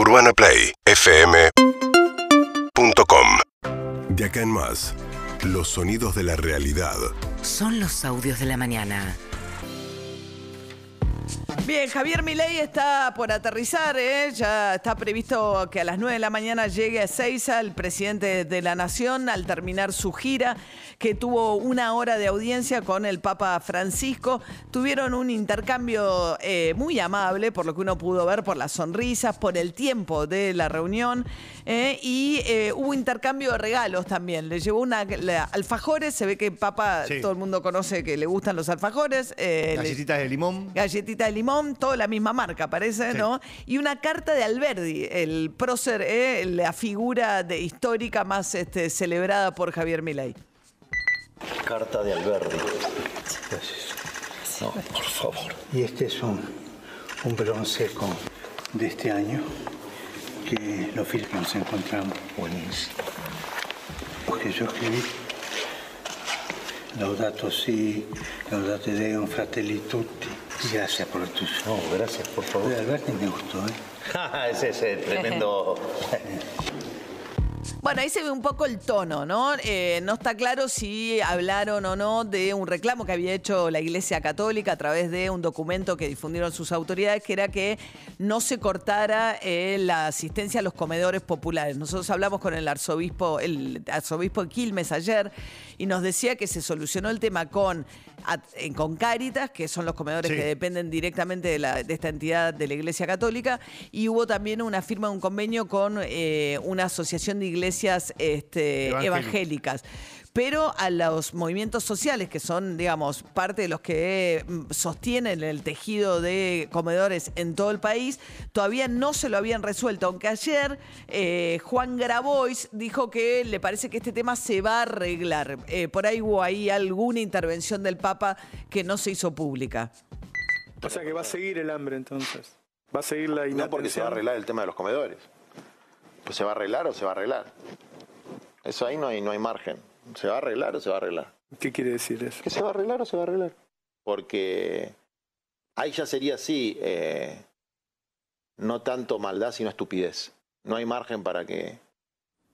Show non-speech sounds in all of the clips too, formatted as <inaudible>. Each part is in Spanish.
UrbanaPlayFM.com De acá en más, los sonidos de la realidad. Son los audios de la mañana. Bien, Javier Milei está por aterrizar, ¿eh? ya está previsto que a las 9 de la mañana llegue a Seiza el presidente de la Nación al terminar su gira, que tuvo una hora de audiencia con el Papa Francisco. Tuvieron un intercambio eh, muy amable, por lo que uno pudo ver, por las sonrisas, por el tiempo de la reunión, ¿eh? y hubo intercambio de regalos también. Le llevó una la- alfajores, se ve que Papa, Sí. todo el mundo conoce que le gustan los alfajores. eh, le- Galletitas de limón. Galletita de limón, toda la misma marca, parece, Sí. ¿no? Y una carta de Alberdi, el prócer, ¿eh? la figura de, histórica más este, celebrada por Javier Milei. Carta de Alberdi. No, por favor. Y este es un, un bronce con, de este año que los que nos encontramos. Buenísimo. Porque yo escribí Laudato Si, Laudate Deum, Fratelli Tutti. Gracias por tu No, gracias, por favor. De Alberti me gustó, ¿eh? <laughs> ese es el tremendo. <laughs> Bueno, ahí se ve un poco el tono, ¿no? Eh, no está claro si hablaron o no de un reclamo que había hecho la Iglesia Católica a través de un documento que difundieron sus autoridades, que era que no se cortara eh, la asistencia a los comedores populares. Nosotros hablamos con el arzobispo, el arzobispo de Quilmes ayer, y nos decía que se solucionó el tema con, eh, con Cáritas, que son los comedores Sí. que dependen directamente de, la- de esta entidad de la Iglesia Católica, y hubo también una firma de un convenio con eh, una asociación de iglesias este, Evangélicas. evangélicas. Pero a los movimientos sociales, que son, digamos, parte de los que mm, sostienen el tejido de comedores en todo el país, todavía no se lo habían resuelto. Aunque ayer eh, Juan Grabois dijo que le parece que este tema se va a arreglar. Eh, por ahí hubo ahí alguna intervención del Papa que no se hizo pública. O sea que va a seguir el hambre entonces. Va a seguir la inatención. No porque se va a arreglar el tema de los comedores. Pues se va a arreglar o se va a arreglar. Eso ahí no hay, no hay margen. ¿Se va a arreglar o se va a arreglar? ¿Qué quiere decir eso? ¿Que se va a arreglar o se va a arreglar? Porque ahí ya sería así, eh, no tanto maldad sino estupidez. No hay margen para que,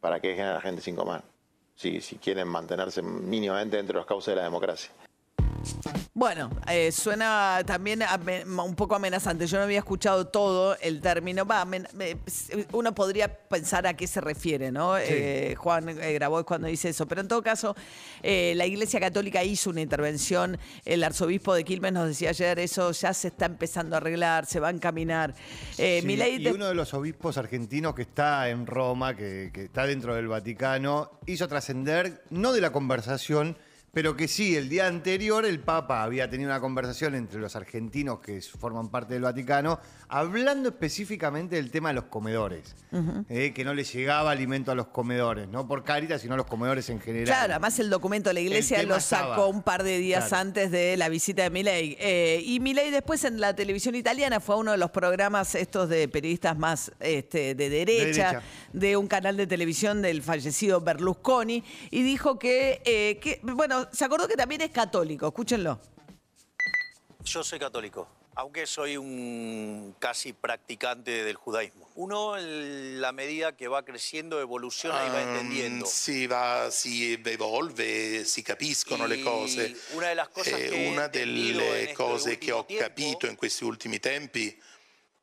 para que dejen a la gente sin comer. Si, si quieren mantenerse mínimamente dentro de las causas de la democracia. Bueno, eh, suena también un poco amenazante. Yo no había escuchado todo el término. Va, uno podría pensar a qué se refiere, ¿no? Eh, Juan eh, Grabois cuando dice eso. Pero en todo caso, eh, la Iglesia Católica hizo una intervención. El arzobispo de Quilmes nos decía ayer, eso ya se está empezando a arreglar, se va a encaminar. Sí, y uno de los obispos argentinos que está en Roma, que, que está dentro del Vaticano, hizo trascender, no de la conversación, pero que sí, el día anterior el Papa había tenido una conversación entre los argentinos que forman parte del Vaticano, hablando específicamente del tema de los comedores, eh, que no les llegaba alimento a los comedores, no por Cáritas, sino a los comedores en general. Claro, además el documento de la iglesia lo sacó estaba. un par de días Claro. antes de la visita de Milei. Eh, y Milei después en la televisión italiana fue a uno de los programas estos de periodistas más este, de, derecha, derecha. de un canal de televisión del fallecido Berlusconi, y dijo que, eh, que, bueno, se acordó que también es católico, escúchenlo. Yo soy católico, aunque soy un casi practicante del judaísmo. Uno, en la medida que va creciendo, evoluciona y va entendiendo. Si, va, si evolve, si capiscono le cose. una de las cosas Eh, che una delle cose che ho capito in questi ultimi tempi,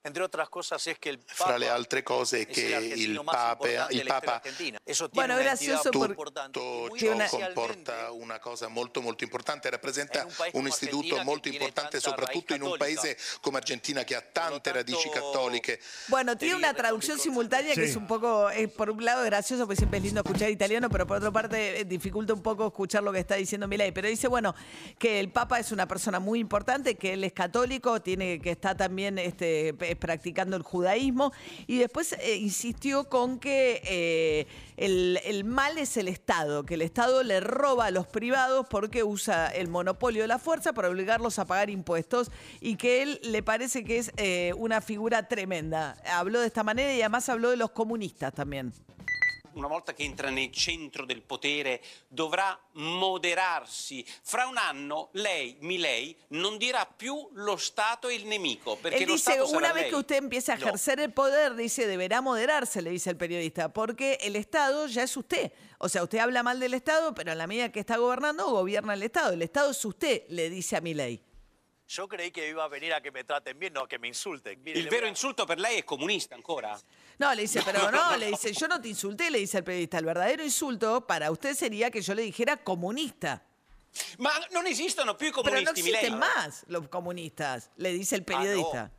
Entre otras cosas, es que el Papa fra le altre cose, che il Papa, il de la historia Papa. Eso tiene Bueno, una gracioso tutto ciò especialmente comporta una cosa molto molto importante, rappresenta un istituto Argentina molto importante soprattutto in un paese come Argentina che ha tante radici tanto, cattoliche. Bueno, tiene una traducción simultánea que Sí. es un poco, eh, por un lado gracioso, porque siempre es lindo escuchar italiano, pero por otra parte eh, dificulta un poco escuchar lo que está diciendo Milei. Pero dice, bueno, que el Papa es una persona muy importante, que él es católico, tiene que está también este, p- practicando el judaísmo, y después eh, insistió con que eh, el, el mal es el Estado, que el Estado le roba a los privados porque usa el monopolio de la fuerza para obligarlos a pagar impuestos y que él le parece que es eh, una figura tremenda. Habló de esta manera y además habló de los comunistas también. Una volta che entra nel centro del potere, dovrà moderarsi. Fra un anno lei, Milei, non dirà più lo Stato è il nemico, perché Él lo dice, una vez lei. que usted empiece a No. ejercer el poder, dice, deberá moderarse, le dice el periodista, porque el Estado ya es usted. O sea, usted habla mal del Estado, pero a la medida que está gobernando, gobierna el Estado. El Estado es usted, le dice a mi ley. Yo creí que iba a venir a que me traten bien, no a que me insulten. Mire, le vero a- insulto per lei è comunista ancora? No, le dice, pero no, le dice, yo no te insulté, le dice el periodista. El verdadero insulto para usted sería que yo le dijera comunista. Ma non esistono più i Pero no comunisti, Milei. existen más los comunistas, le dice el periodista.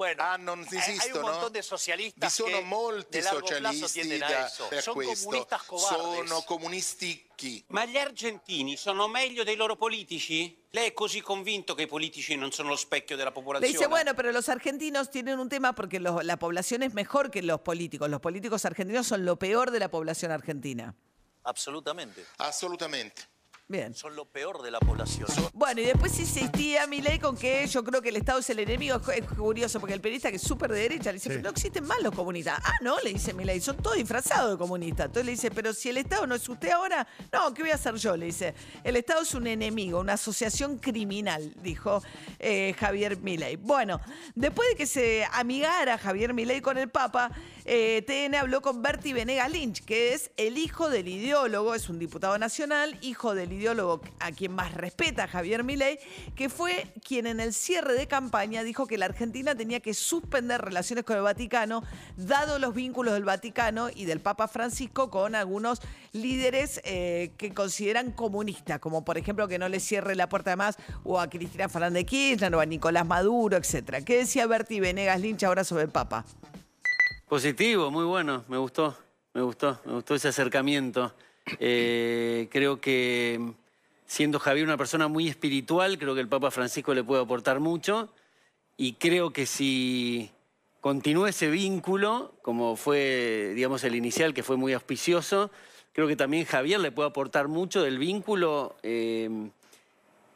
Bueno, Ah, non hay- hay un montón de socialistas Vi sono que molti de largo plazo socialisti tienden a da- eso. per Son questo. comunistas cobardes. Sono comunisti chi? Ma gli argentini sono meglio dei loro politici? Lei è così convinto che i politici non sono lo specchio della Le popolazione? dice, bueno, pero los argentinos tienen un tema porque los- la población es mejor que los políticos. Los políticos argentinos son lo peor de la población argentina. Absolutamente. Assolutamente. Bien. Son lo peor de la población. Bueno, y después insistía Milei con que yo creo que el Estado es el enemigo. Es cu- es curioso, porque el periodista que es súper de derecha le dice, Sí. pero no existen más los comunistas. Ah, no, le dice Milei, son todos disfrazados de comunistas. Entonces le dice, pero si el Estado no es usted ahora, no, ¿qué voy a hacer yo? Le dice, el Estado es un enemigo, una asociación criminal, dijo eh, Javier Milei. Bueno, después de que se amigara Javier Milei con el Papa, eh, TN habló con Bertie Venegas Lynch, que es el hijo del ideólogo, es un diputado nacional, hijo del ideólogo a quien más respeta Javier Milei, que fue quien en el cierre de campaña dijo que la Argentina tenía que suspender relaciones con el Vaticano, dado los vínculos del Vaticano y del Papa Francisco con algunos líderes eh, que consideran comunistas, como por ejemplo que no le cierre la puerta más o a Cristina Fernández de Kirchner o a Nicolás Maduro, etcétera. ¿Qué decía Bertie Venegas Lynch ahora sobre el Papa? Positivo, muy bueno, me gustó, me gustó, me gustó ese acercamiento. Eh, creo que mm, siendo Javier una persona muy espiritual, creo que el Papa Francisco le puede aportar mucho. Y creo que si continúa ese vínculo, como fue, digamos, el inicial, que fue muy auspicioso, creo que también Javier le puede aportar mucho del vínculo eh,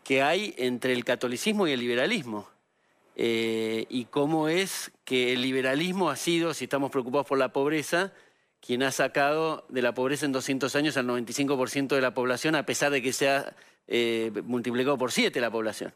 que hay entre el catolicismo y el liberalismo. Eh, y cómo es que el liberalismo ha sido, si estamos preocupados por la pobreza, quien ha sacado de la pobreza en 200 años al 95% de la población, a pesar de que se ha eh, multiplicado por 7 la población.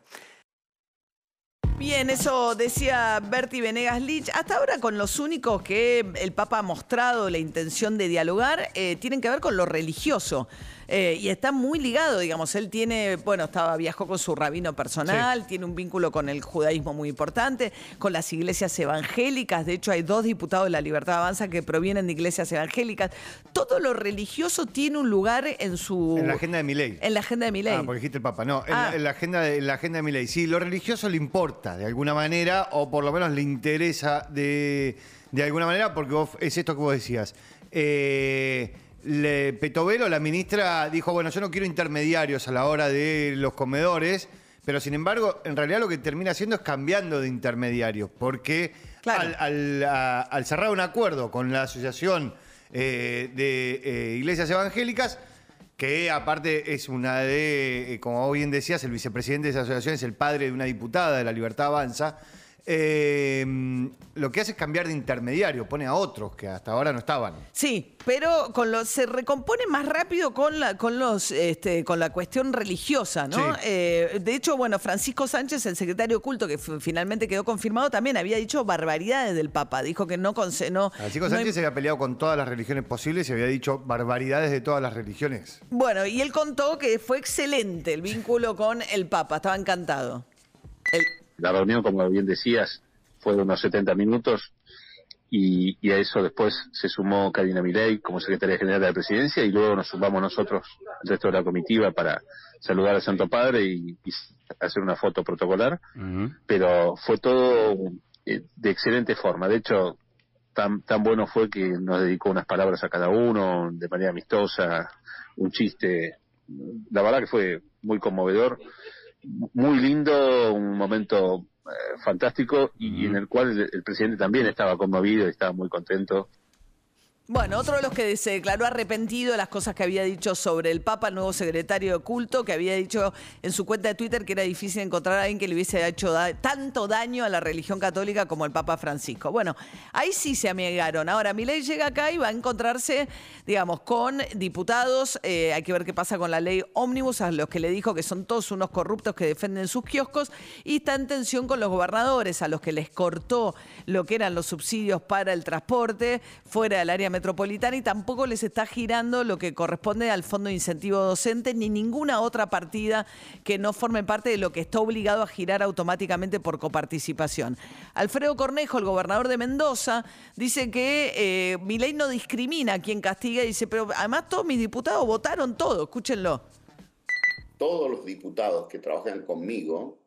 Bien, eso decía Bertie Venegas Lynch. Hasta ahora con los únicos que el Papa ha mostrado la intención de dialogar eh, tienen que ver con lo religioso. Eh, y está muy ligado, digamos. Él tiene, bueno, estaba, viajó con su rabino personal, tiene un vínculo con el judaísmo muy importante, con las iglesias evangélicas. De hecho, hay dos diputados de la Libertad Avanza que provienen de iglesias evangélicas. Todo lo religioso tiene un lugar en su. En la agenda de Milei. En la agenda de Milei. Ah, porque dijiste el Papa. No, en, Ah. la, en la agenda de, en la agenda de Milei. Sí, lo religioso le importa de alguna manera, o por lo menos le interesa de, de alguna manera, porque vos- es esto que vos decías. Eh, le- Petovelo, la ministra, dijo, bueno, yo no quiero intermediarios a la hora de los comedores, pero sin embargo, en realidad lo que termina haciendo es cambiando de intermediarios, porque al, al- a- al cerrar un acuerdo con la Asociación eh, de eh, Iglesias Evangélicas, que aparte es una de, eh, como bien decías, el vicepresidente de esa asociación es el padre de una diputada de la Libertad Avanza, eh, lo que hace es cambiar de intermediario, pone a otros que hasta ahora no estaban. Sí, pero con lo, se recompone más rápido con la, con los, este, con la cuestión religiosa, ¿no? Sí. Eh, de hecho, bueno, Francisco Sánchez, el secretario oculto, que finalmente quedó confirmado, también había dicho barbaridades del Papa. Dijo que no conse- no, Francisco no Sánchez se había peleado con todas las religiones posibles y había dicho barbaridades de todas las religiones. Bueno, y él contó que fue excelente el vínculo con el Papa, estaba encantado. El- La reunión, como bien decías, fue de unos 70 minutos y, y a eso después se sumó Karina Milei como secretaria general de la presidencia y luego nos sumamos nosotros, el resto de la comitiva, para saludar al Santo Padre y, y hacer una foto protocolar. Pero fue todo eh, de excelente forma. De hecho, tan, tan bueno fue que nos dedicó unas palabras a cada uno de manera amistosa, un chiste. La verdad que fue muy conmovedor muy lindo, un momento eh, fantástico y, y en el cual el, el presidente también estaba conmovido y estaba muy contento. Bueno, otro de los que se declaró arrepentido de las cosas que había dicho sobre el Papa, el nuevo secretario de culto, que había dicho en su cuenta de Twitter que era difícil encontrar a alguien que le hubiese hecho tanto daño a la religión católica como el Papa Francisco. Bueno, ahí sí se amigaron. Ahora, Milei llega acá y va a encontrarse, digamos, con diputados. eh, hay que ver qué pasa con la ley ómnibus, a los que le dijo que son todos unos corruptos que defienden sus kioscos. Y está en tensión con los gobernadores, a los que les cortó lo que eran los subsidios para el transporte fuera del área metropolitana y tampoco les está girando lo que corresponde al Fondo de Incentivo Docente ni ninguna otra partida que no forme parte de lo que está obligado a girar automáticamente por coparticipación. Alfredo Cornejo, el gobernador de Mendoza, dice que eh, mi ley no discrimina a quien castiga, dice, pero además todos mis diputados votaron todo, escúchenlo. todos los diputados que trabajan conmigo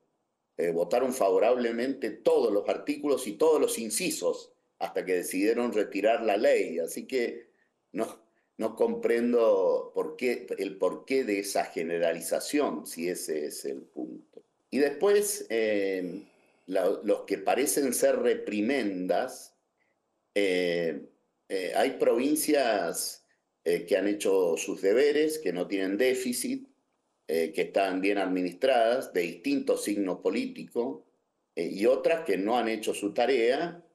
eh, votaron favorablemente todos los artículos y todos los incisos hasta que decidieron retirar la ley. Así que no, no comprendo por qué, el porqué de esa generalización, si ese es el punto. Y después, eh, los que parecen ser reprimendas, eh, eh, hay provincias que han hecho sus deberes, que no tienen déficit, que están bien administradas, de distinto signo político, y otras que no han hecho su tarea,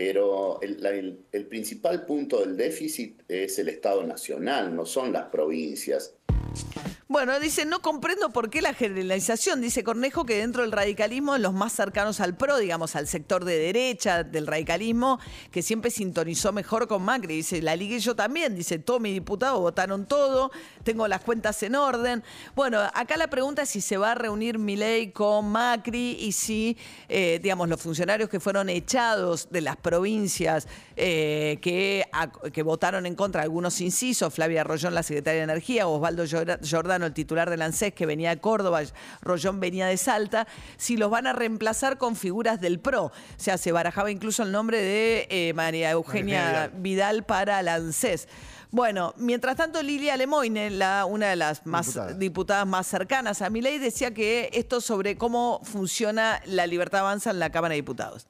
pero el, la- el- principal punto del déficit es el Estado Nacional, no son las provincias. Bueno, dice, no comprendo por qué la generalización. Dice Cornejo que dentro del radicalismo, los más cercanos al PRO, digamos, al sector de derecha del radicalismo, que siempre sintonizó mejor con Macri. Dice, la ligué yo también. Dice, todos mis diputados votaron todo, tengo las cuentas en orden. Bueno, acá la pregunta es si se va a reunir Milei con Macri y si, eh, digamos, los funcionarios que fueron echados de las provincias eh, que, que votaron en contra algunos incisos, Flavia Rollón, la secretaria de Energía, Osvaldo Llora- El titular del ANSES, que venía de Córdoba, Rollón venía de Salta, si los van a reemplazar con figuras del PRO. O sea, se barajaba incluso el nombre de eh, María Eugenia María Vidal para el ANSES. Bueno, mientras tanto, Lilia Lemoine, la, una de las más Diputada. diputadas más cercanas a Milei, decía que esto sobre cómo funciona la libertad avanza en la Cámara de Diputados.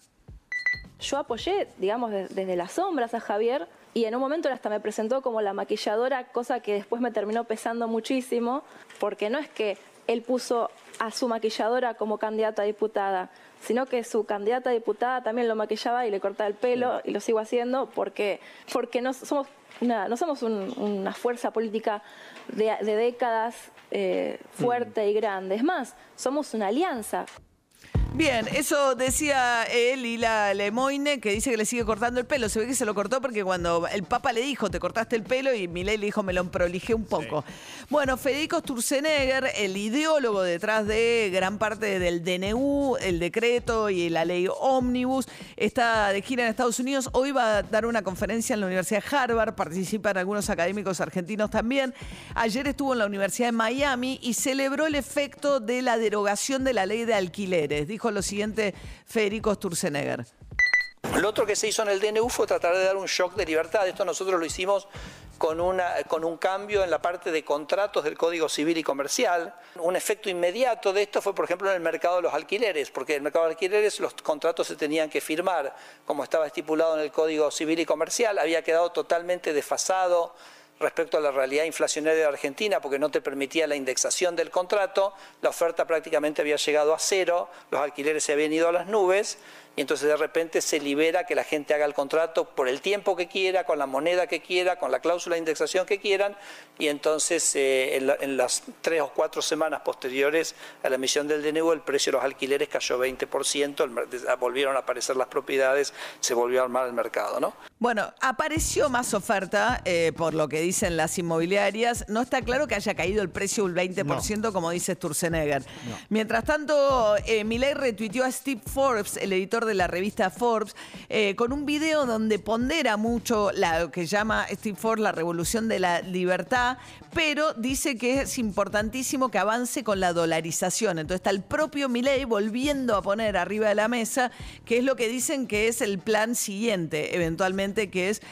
Yo apoyé, digamos, de- desde las sombras a Javier y en un momento él hasta me presentó como la maquilladora, cosa que después me terminó pesando muchísimo, porque no es que él puso a su maquilladora como candidata a diputada, sino que su candidata a diputada también lo maquillaba y le cortaba el pelo y lo sigo haciendo porque, porque no somos una, no somos un- una fuerza política de, de décadas eh, fuerte y grande. Es más, somos una alianza. Bien, eso decía él y la Lemoine, que dice que le sigue cortando el pelo. Se ve que se lo cortó porque cuando el Papa le dijo, te cortaste el pelo, y Milei le dijo, me lo prolijé un poco. Bueno, Federico Sturzenegger, el ideólogo detrás de gran parte del DNU, el decreto y la ley Omnibus, está de gira en Estados Unidos. Hoy va a dar una conferencia en la Universidad de Harvard, participan algunos académicos argentinos también. Ayer estuvo en la Universidad de Miami y celebró el efecto de la derogación de la ley de alquileres. Dijo lo siguiente Federico Sturzenegger. Lo otro que se hizo en el DNU fue tratar de dar un shock de libertad. Esto nosotros lo hicimos con, una, con un cambio en la parte de contratos del Código Civil y Comercial. Un efecto inmediato de esto fue, por ejemplo, en el mercado de los alquileres, porque en el mercado de alquileres los contratos se tenían que firmar como estaba estipulado en el Código Civil y Comercial. Había quedado totalmente desfasado respecto a la realidad inflacionaria de Argentina, porque no te permitía la indexación del contrato, la oferta prácticamente había llegado a cero, los alquileres se habían ido a las nubes, y entonces de repente se libera que la gente haga el contrato por el tiempo que quiera, con la moneda que quiera, con la cláusula de indexación que quieran, y entonces eh, en, la- en las tres o cuatro semanas posteriores a la emisión del DNU el precio de los alquileres cayó 20%, el mer- volvieron a aparecer las propiedades, se volvió a armar el mercado, ¿no? Bueno, apareció más oferta, eh, por lo que dicen las inmobiliarias. No está claro que haya caído el precio un 20%, como dice Sturzenegger. Mientras tanto, eh, Milei retuiteó a Steve Forbes, el editor de la revista Forbes, eh, con un video donde pondera mucho lo que llama Steve Forbes la revolución de la libertad, pero dice que es importantísimo que avance con la dolarización. Entonces está el propio Milei volviendo a poner arriba de la mesa, que es lo que dicen que es el plan siguiente, eventualmente, que es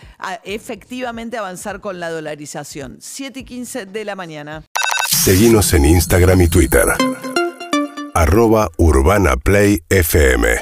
efectivamente avanzar con la dolarización. 7 y 15 de la mañana. Seguimos en Instagram y Twitter. Arroba Urbana Play FM.